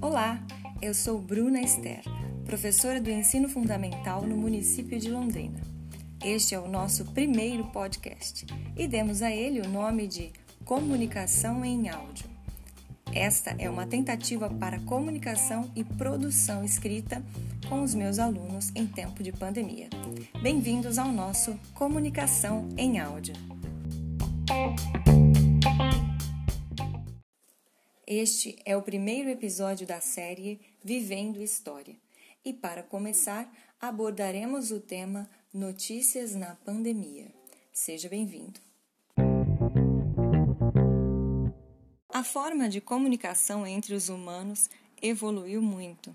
Olá, eu sou Bruna Esther, professora do ensino fundamental no município de Londrina. Este é o nosso primeiro podcast e demos a ele o nome de Comunicação em Áudio. Esta é uma tentativa para comunicação e produção escrita com os meus alunos em tempo de pandemia. Bem-vindos ao nosso Comunicação em Áudio. Este é o primeiro episódio da série Vivendo História. E para começar, abordaremos o tema Notícias na Pandemia. Seja bem-vindo. A forma de comunicação entre os humanos evoluiu muito.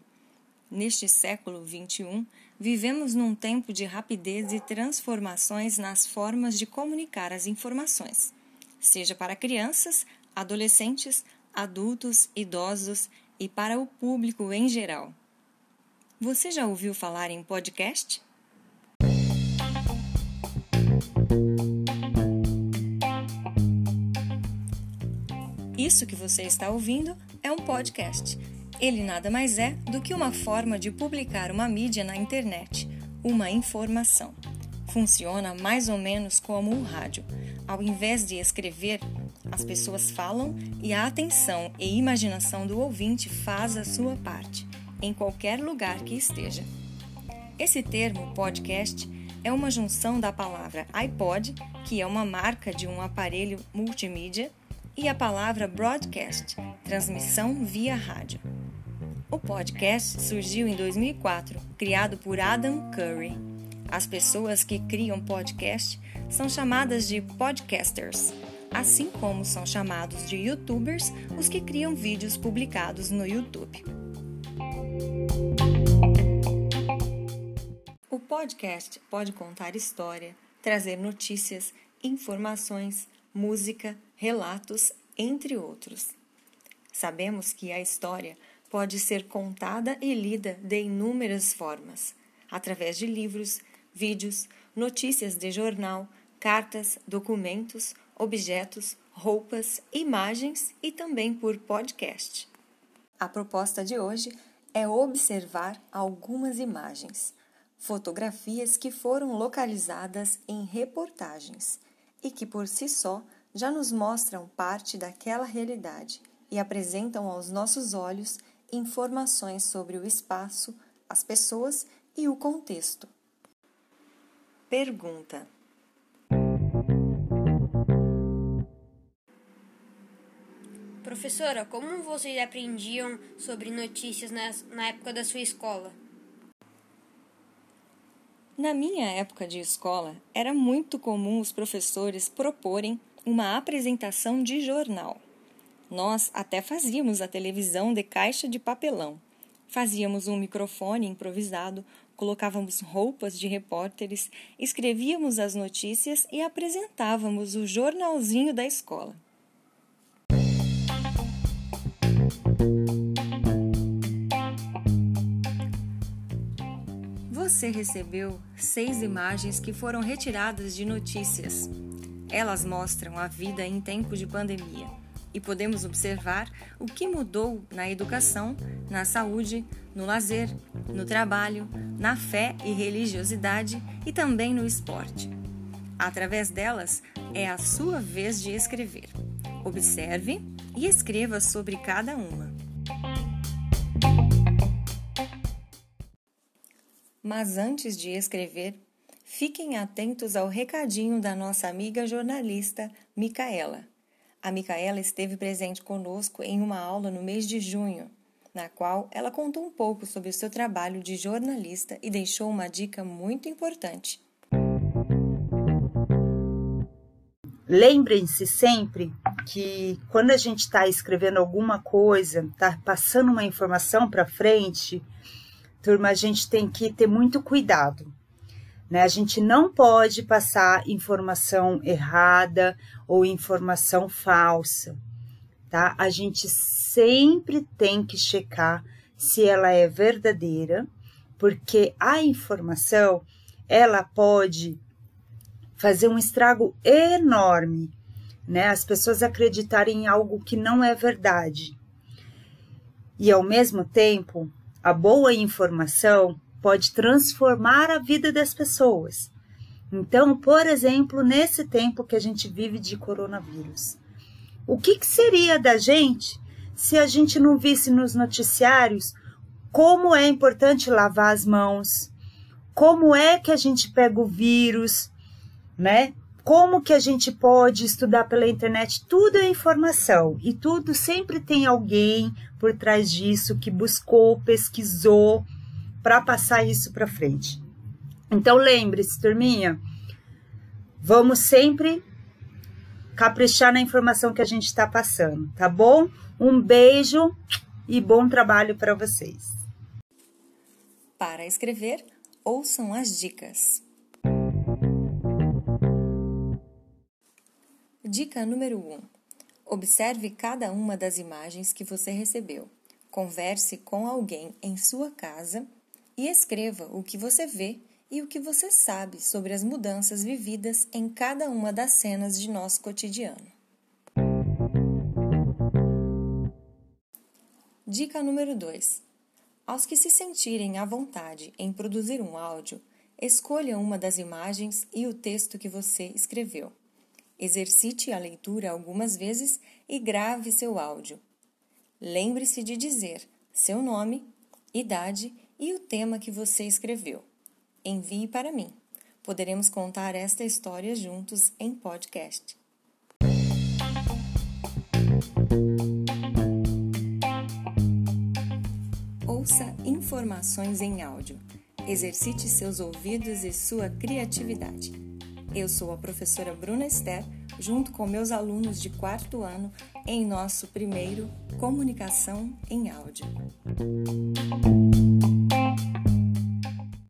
Neste século XXI, vivemos num tempo de rapidez e transformações nas formas de comunicar as informações, seja para crianças, adolescentes, adultos, idosos e para o público em geral. Você já ouviu falar em podcast? Isso que você está ouvindo é um podcast. Ele nada mais é do que uma forma de publicar uma mídia na internet, uma informação. Funciona mais ou menos como um rádio. Ao invés de escrever, as pessoas falam e a atenção e imaginação do ouvinte faz a sua parte, em qualquer lugar que esteja. Esse termo podcast é uma junção da palavra iPod, que é uma marca de um aparelho multimídia, e a palavra broadcast, transmissão via rádio. O podcast surgiu em 2004, criado por Adam Curry. As pessoas que criam podcast são chamadas de podcasters assim como são chamados de youtubers os que criam vídeos publicados no YouTube. O podcast pode contar história, trazer notícias, informações, música, relatos, entre outros. Sabemos que a história pode ser contada e lida de inúmeras formas, através de livros, vídeos, notícias de jornal, cartas, documentos objetos, roupas, imagens e também por podcast. A proposta de hoje é observar algumas imagens, fotografias que foram localizadas em reportagens e que por si só já nos mostram parte daquela realidade e apresentam aos nossos olhos informações sobre o espaço, as pessoas e o contexto. Pergunta: Professora, como vocês aprendiam sobre notícias na, época da sua escola? Na minha época de escola, era muito comum os professores proporem uma apresentação de jornal. Nós até fazíamos a televisão de caixa de papelão. Fazíamos um microfone improvisado, colocávamos roupas de repórteres, escrevíamos as notícias e apresentávamos o jornalzinho da escola. Você recebeu seis imagens que foram retiradas de notícias. Elas mostram a vida em tempo de pandemia e podemos observar o que mudou na educação, na saúde, no lazer, no trabalho, na fé e religiosidade e também no esporte. Através delas, é a sua vez de escrever. Observe e escreva sobre cada uma. Mas antes de escrever, fiquem atentos ao recadinho da nossa amiga jornalista Micaela. A Micaela esteve presente conosco em uma aula no mês de junho, na qual ela contou um pouco sobre o seu trabalho de jornalista e deixou uma dica muito importante. Lembrem-se sempre que quando a gente está escrevendo alguma coisa, está passando uma informação para frente, turma, a gente tem que ter muito cuidado. Né? A gente não pode passar informação errada ou informação falsa, tá? A gente sempre tem que checar se ela é verdadeira, porque a informação ela pode fazer um estrago enorme né? As pessoas acreditarem em algo que não é verdade. E ao mesmo tempo, a boa informação pode transformar a vida das pessoas. Então, por exemplo, nesse tempo que a gente vive de coronavírus, o que, que seria da gente se a gente não visse nos noticiários como é importante lavar as mãos, como é que a gente pega o vírus, né? Como que a gente pode estudar pela internet? Tudo é informação e tudo sempre tem alguém por trás disso que buscou, pesquisou para passar isso para frente. Então lembre-se, turminha, vamos sempre caprichar na informação que a gente está passando, tá bom? Um beijo e bom trabalho para vocês. Para escrever, ouçam as dicas. Dica número 1. Um, observe cada uma das imagens que você recebeu. Converse com alguém em sua casa e escreva o que você vê e o que você sabe sobre as mudanças vividas em cada uma das cenas de nosso cotidiano. Dica número 2. Aos que se sentirem à vontade em produzir um áudio, escolha uma das imagens e o texto que você escreveu. Exercite a leitura algumas vezes e grave seu áudio. Lembre-se de dizer seu nome, idade e o tema que você escreveu. Envie para mim. Poderemos contar esta história juntos em podcast. Ouça informações em áudio. Exercite seus ouvidos e sua criatividade. Eu sou a professora Bruna Esther, junto com meus alunos de quarto ano, em nosso primeiro Comunicação em Áudio.